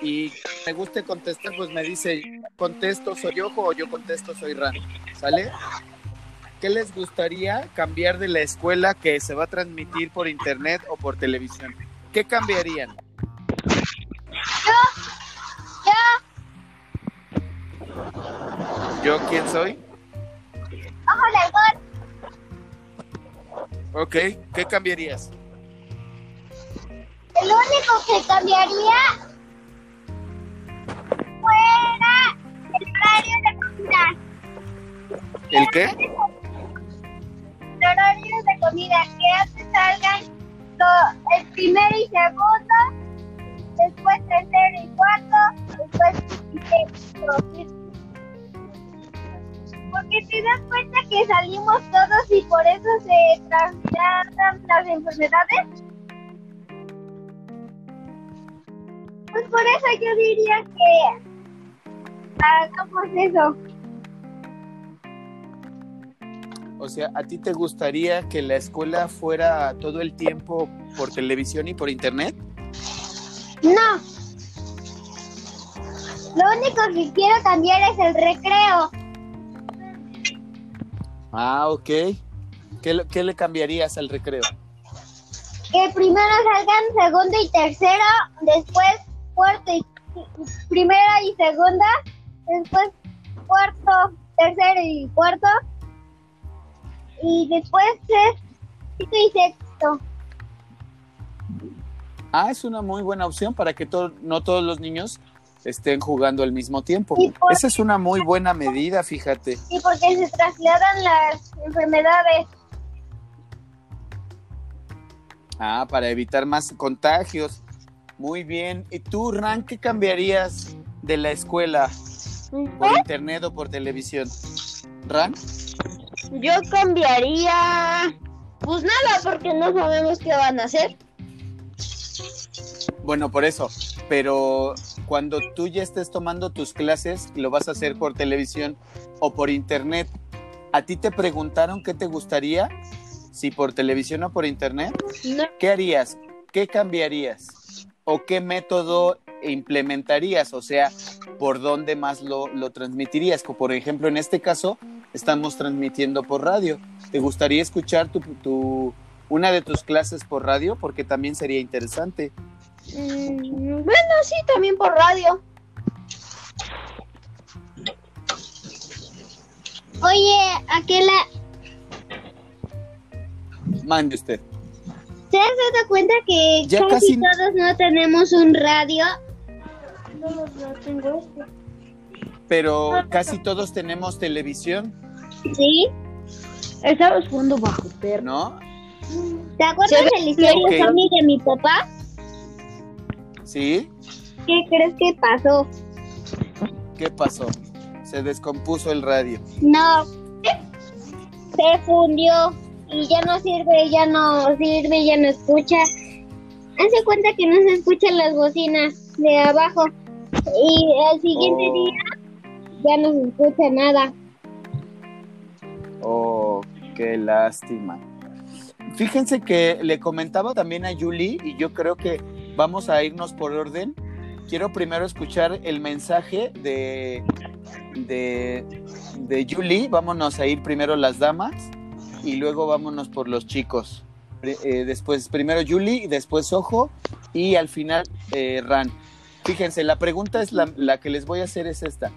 Y me guste contestar, pues me dice, contesto soy Ojo o yo contesto soy Ran. ¿Sale? ¿Qué les gustaría cambiar de la escuela que se va a transmitir por internet o por televisión? ¿Qué cambiarían? ¿Yo quién soy? Ojo de halcón. Ok, ¿qué cambiarías? Lo único que cambiaría fuera el horario de comida. ¿El qué? El horario de comida, que antes salgan el primero y segundo, después tercero y cuarto, después y sexto. Porque te das cuenta que salimos todos y por eso se trasladan las enfermedades. Pues por eso yo diría que hagamos eso. O sea, ¿a ti te gustaría que la escuela fuera todo el tiempo por televisión y por internet? No. Lo único que quiero cambiar es el recreo. Ah, ok. ¿Qué, le- qué le cambiarías al recreo? Que primero salgan segundo y tercero, después cuarto y primera y segunda, después cuarto, tercero y cuarto, y después sexto y sexto. Ah, es una muy buena opción para que no todos los niños estén jugando al mismo tiempo. Esa es una muy buena medida, fíjate. Y porque se trasladan las enfermedades. Ah, para evitar más contagios. Muy bien. ¿Y tú, Ran, qué cambiarías de la escuela por internet o por televisión? ¿Ran? yo cambiaría. Pues nada, porque no sabemos qué van a hacer. Bueno, por eso. Pero cuando tú ya estés tomando tus clases, lo vas a hacer por televisión o por internet. ¿A ti te preguntaron qué te gustaría? Si por televisión o por internet. No, ¿Qué harías? ¿Qué cambiarías? ¿O qué método implementarías? O sea, ¿por dónde más lo, lo transmitirías? Como por ejemplo, en este caso, estamos transmitiendo por radio. ¿Te gustaría escuchar tu, tu- una de tus clases por radio? Porque también sería interesante. Mm, bueno, sí, también por radio. Oye, Aquela, Mande usted. ¿te has dado cuenta que Ya casi, casi- todos no tenemos un radio? Pero casi todos tenemos televisión, Sí. Estamos jugando bajo perro. ¿no? ¿Te acuerdas de la historia Ok. Sony de mi papá? ¿Sí? ¿Qué crees que pasó? ¿Qué pasó? Se descompuso el radio. No, se fundió y ya no sirve, ya no sirve, ya no escucha. Hace cuenta que no se escuchan las bocinas de abajo y al siguiente Oh. día ya no se escucha nada. Oh, qué lástima. Fíjense que le comentaba también a Julie y yo creo que vamos a irnos por orden. Quiero primero escuchar el mensaje de, de, de Julie. Vámonos a ir primero las damas y luego vámonos por los chicos. Pri- eh, después, primero Julie, después Ojo y al final eh, Ran. Fíjense, la pregunta es la, que les voy a hacer es esta.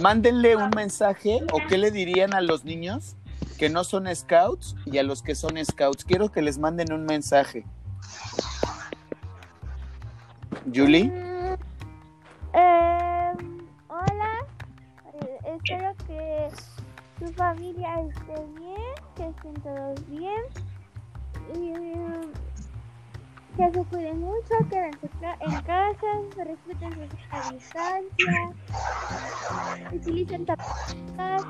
Mándenle un mensaje o qué le dirían a los niños que no son scouts y a los que son scouts. Quiero que les manden un mensaje. Julie, Mm, eh, hola, Eh, espero que tu familia esté bien, que estén todos bien y eh, que se cuiden mucho, quédense en casa, respeten sus distancia, utilicen tapabocas.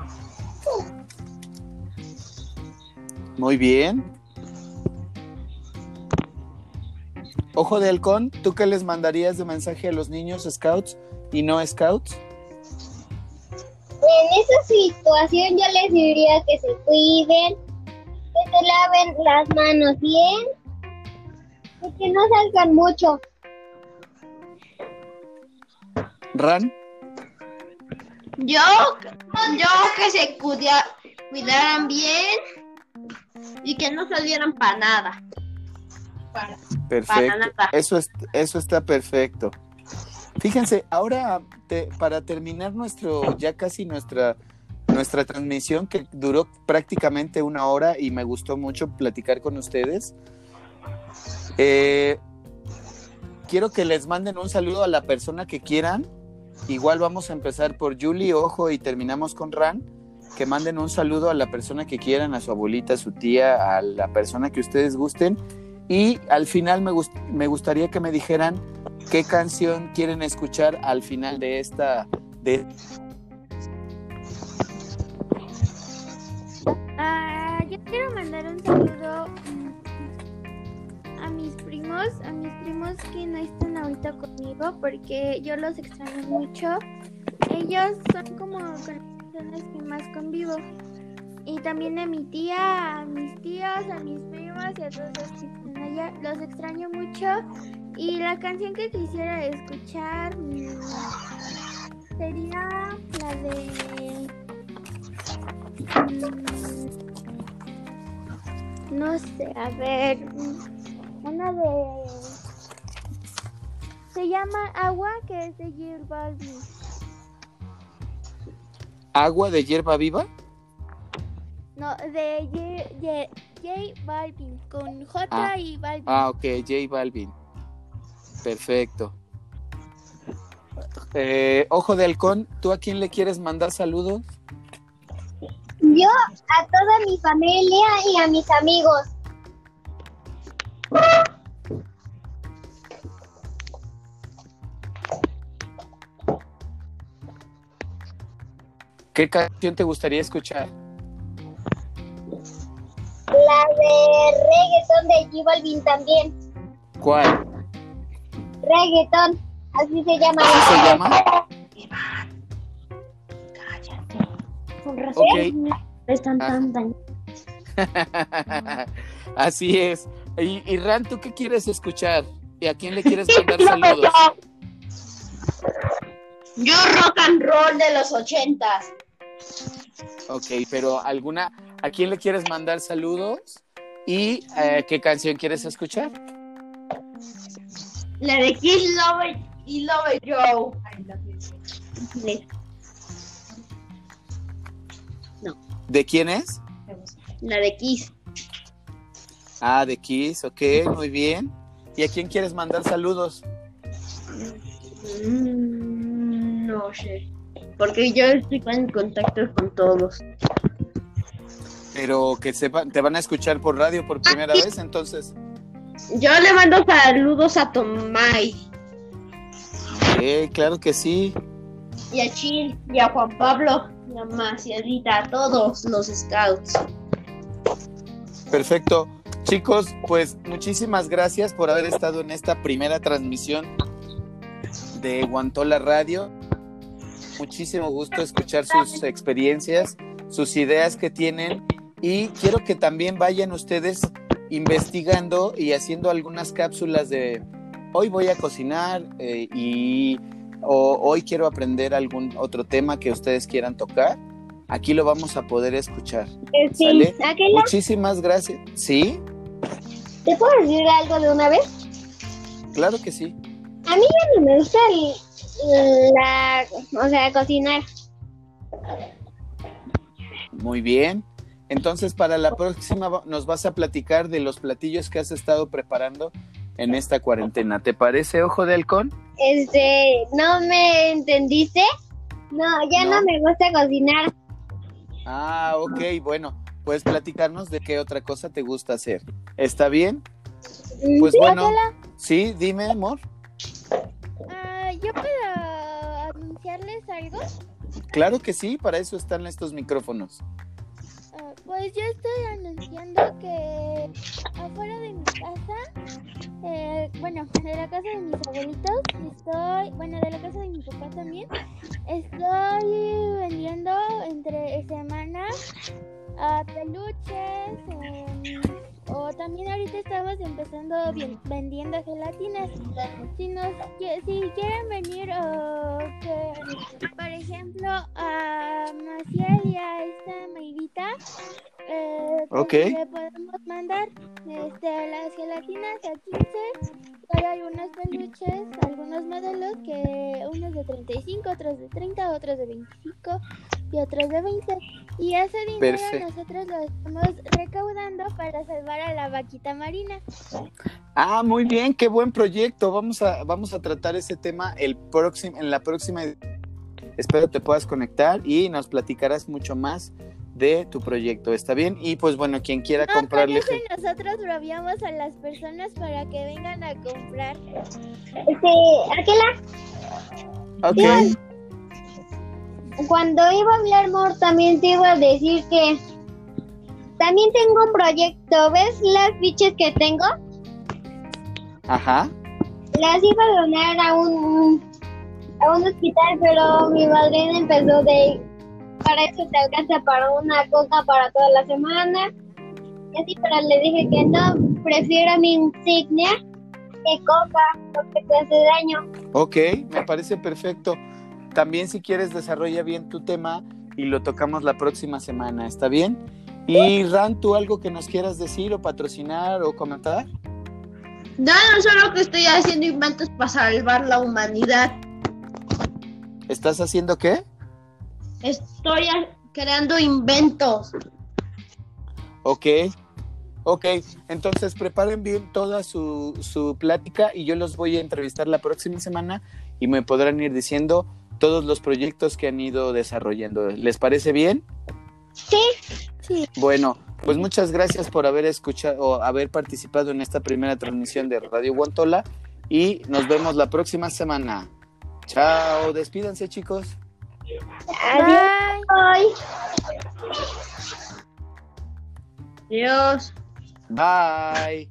muy bien. Ojo de halcón, ¿tú qué les mandarías de mensaje a los niños scouts y no scouts? En esa situación yo les diría que se cuiden, que se laven las manos bien y que no salgan mucho. Ran, Yo, yo que se cuida- cuidaran bien y que no salieran para nada. Para- perfecto. nada. Eso, es, eso está perfecto. Fíjense, ahora te- para terminar nuestro, ya casi nuestra, nuestra transmisión que duró prácticamente una hora y me gustó mucho platicar con ustedes. Eh, quiero que les manden un saludo a la persona que quieran. Igual vamos a empezar por Julie, ojo, y terminamos con Ran. Que manden un saludo a la persona que quieran, a su abuelita, a su tía, a la persona que ustedes gusten. Y al final me, me gustaría que me dijeran qué canción quieren escuchar al final de esta. De... Ah, yo quiero mandar un saludo mis primos, a mis primos que no están ahorita conmigo porque yo los extraño mucho. Ellos son como con las personas que más convivo. Y también a mi tía, a mis tíos, a mis primos y a todos los que están allá. Los extraño mucho. Y la canción que quisiera escuchar sería la de... Mm, No sé, a ver. Una de. Se llama Agua, que es de J Balvin. ¿Agua de hierba viva? No, de J, J- J Balvin, con J Ah. y Balvin. Ah, ok, J Balvin. Perfecto. Eh, Ojo de halcón, ¿tú a quién le quieres mandar saludos? Yo a toda mi familia y a mis amigos. ¿Qué canción te gustaría escuchar? La de reggaetón de J Balvin también. ¿Cuál? Reggaetón, así se llama. ¿Así se llama? Con razón. Ok. Están tan tan. Así es. Y, y Ran, ¿tú qué quieres escuchar? ¿Y a quién le quieres mandar saludos? Yo rock and roll de los ochentas. Ok, pero alguna, ¿a quién le quieres mandar saludos? ¿Y eh, qué canción quieres escuchar? La de Kiss Love y Love Joe. ¿De quién es? La de Kiss. Ah, de Kiss, ok, muy bien. ¿Y a quién quieres mandar saludos? Mm, no sé. Porque yo estoy en contacto con todos. Pero que sepan, te van a escuchar por radio por primera vez, entonces. Yo le mando saludos a Tomay Eh, claro que sí. y a Chin y a Juan Pablo y a Macielita, a todos los scouts. Perfecto. Chicos, pues muchísimas gracias por haber estado en esta primera transmisión de Guantola Radio. Muchísimo gusto escuchar sus experiencias, sus ideas que tienen y quiero que también vayan ustedes investigando y haciendo algunas cápsulas de hoy voy a cocinar eh, y o hoy quiero aprender algún otro tema que ustedes quieran tocar. Aquí lo vamos a poder escuchar. Eh, sí, Muchísimas gracias. ¿Sí? ¿Te puedo decir algo de una vez? Claro que sí. A mí ya no me gusta el- la, o sea, cocinar. Muy bien. Entonces, para la próxima nos vas a platicar de los platillos que has estado preparando en esta cuarentena. ¿Te parece, ojo de halcón? Este, ¿no me entendiste? No, ya No. no, me gusta cocinar. Ah, ok, bueno. Puedes platicarnos de qué otra cosa te gusta hacer. ¿Está bien? Mm, Pues sí, bueno. Hola, Sí, dime, amor. ah, ¿yo puedo anunciarles algo? Claro que sí, para eso están estos micrófonos. Ah, pues yo estoy anunciando que afuera de mi casa, eh, bueno, de la casa de mis abuelitos, estoy, bueno, de la casa de mi papá también, estoy vendiendo entre semana ah, peluches, em, o también ahorita estamos empezando bien- vendiendo gelatinas. Si nos, si quieren venir, o que, por ejemplo, a Maciel y a esta Mayrita, eh, pues le podemos mandar este, las gelatinas a 15. Hay algunos peluches, algunos modelos que unos de 35, otros de 30, otros de 25 y otros de 20. Y ese dinero Perfecto. nosotros lo estamos recaudando para salvar a la vaquita marina. Ah, muy bien, qué buen proyecto. Vamos a, vamos a tratar ese tema el próximo, en la próxima. Espero te puedas conectar y nos platicarás mucho más de tu proyecto. ¿Está bien? Y pues bueno, quien quiera No, comprarle. con ese nosotros bromeamos a las personas para que vengan a comprar. Este, Ángela, Ok. Cuando iba a hablar, Mor, también te iba a decir que también tengo un proyecto. ¿Ves las fichas que tengo? Ajá. Las iba a donar a un a un hospital, pero mi madrina empezó de para eso te alcanza para una coca para toda la semana. Y así, pero le dije que no, prefiero mi insignia que coca, porque te hace daño. Ok, me parece perfecto. También si quieres desarrolla bien tu tema y lo tocamos la próxima semana, ¿está bien? Y Ran, ¿tú algo que nos quieras decir o patrocinar o comentar? No, no solo que estoy haciendo inventos para salvar la humanidad. ¿Estás haciendo qué? Estoy creando inventos. Ok, ok. Entonces preparen bien toda su, su plática y yo los voy a entrevistar la próxima semana y me podrán ir diciendo todos los proyectos que han ido desarrollando. ¿Les parece bien? Sí, Sí. Bueno, pues muchas gracias por haber escuchado o haber participado en esta primera transmisión de Radio Guantola y nos vemos la próxima semana. Chao, despídanse chicos. adiós. Bye. Dios. Bye.